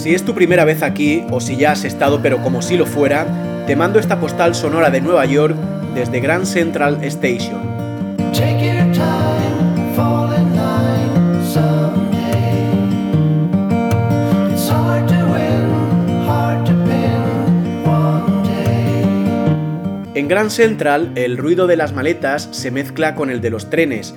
Si es tu primera vez aquí o si ya has estado pero como si lo fuera, te mando esta postal sonora de Nueva York desde Grand Central Station. En Grand Central, el ruido de las maletas se mezcla con el de los trenes.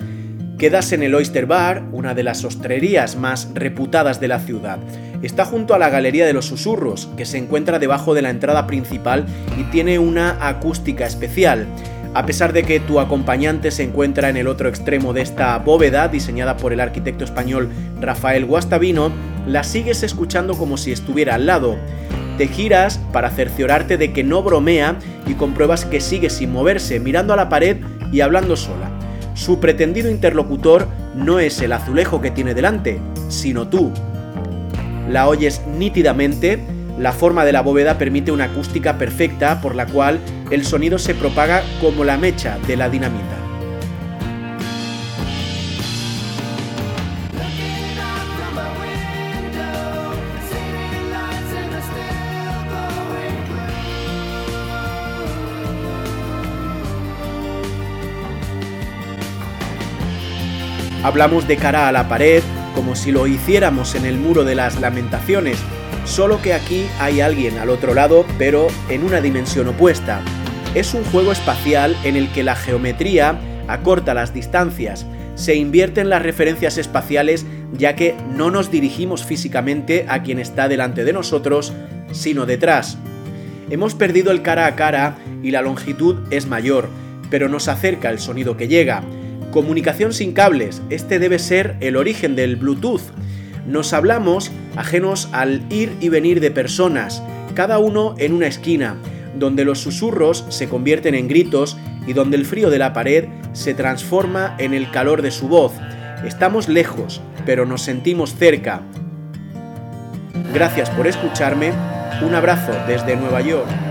Quedas en el Oyster Bar, una de las ostrerías más reputadas de la ciudad. Está junto a la Galería de los Susurros, que se encuentra debajo de la entrada principal y tiene una acústica especial. A pesar de que tu acompañante se encuentra en el otro extremo de esta bóveda, diseñada por el arquitecto español Rafael Guastavino, la sigues escuchando como si estuviera al lado. Te giras para cerciorarte de que no bromea y compruebas que sigue sin moverse, mirando a la pared y hablando sola. Su pretendido interlocutor no es el azulejo que tiene delante, sino tú, la oyes nítidamente, la forma de la bóveda permite una acústica perfecta por la cual el sonido se propaga como la mecha de la dinamita. Hablamos de cara a la pared, como si lo hiciéramos en el muro de las lamentaciones, solo que aquí hay alguien al otro lado, pero en una dimensión opuesta. Es un juego espacial en el que la geometría acorta las distancias, se invierten las referencias espaciales ya que no nos dirigimos físicamente a quien está delante de nosotros, sino detrás. Hemos perdido el cara a cara y la longitud es mayor, pero nos acerca el sonido que llega, Comunicación sin cables, este debe ser el origen del Bluetooth. Nos hablamos ajenos al ir y venir de personas, cada uno en una esquina, donde los susurros se convierten en gritos y donde el frío de la pared se transforma en el calor de su voz. Estamos lejos, pero nos sentimos cerca. Gracias por escucharme. Un abrazo desde Nueva York.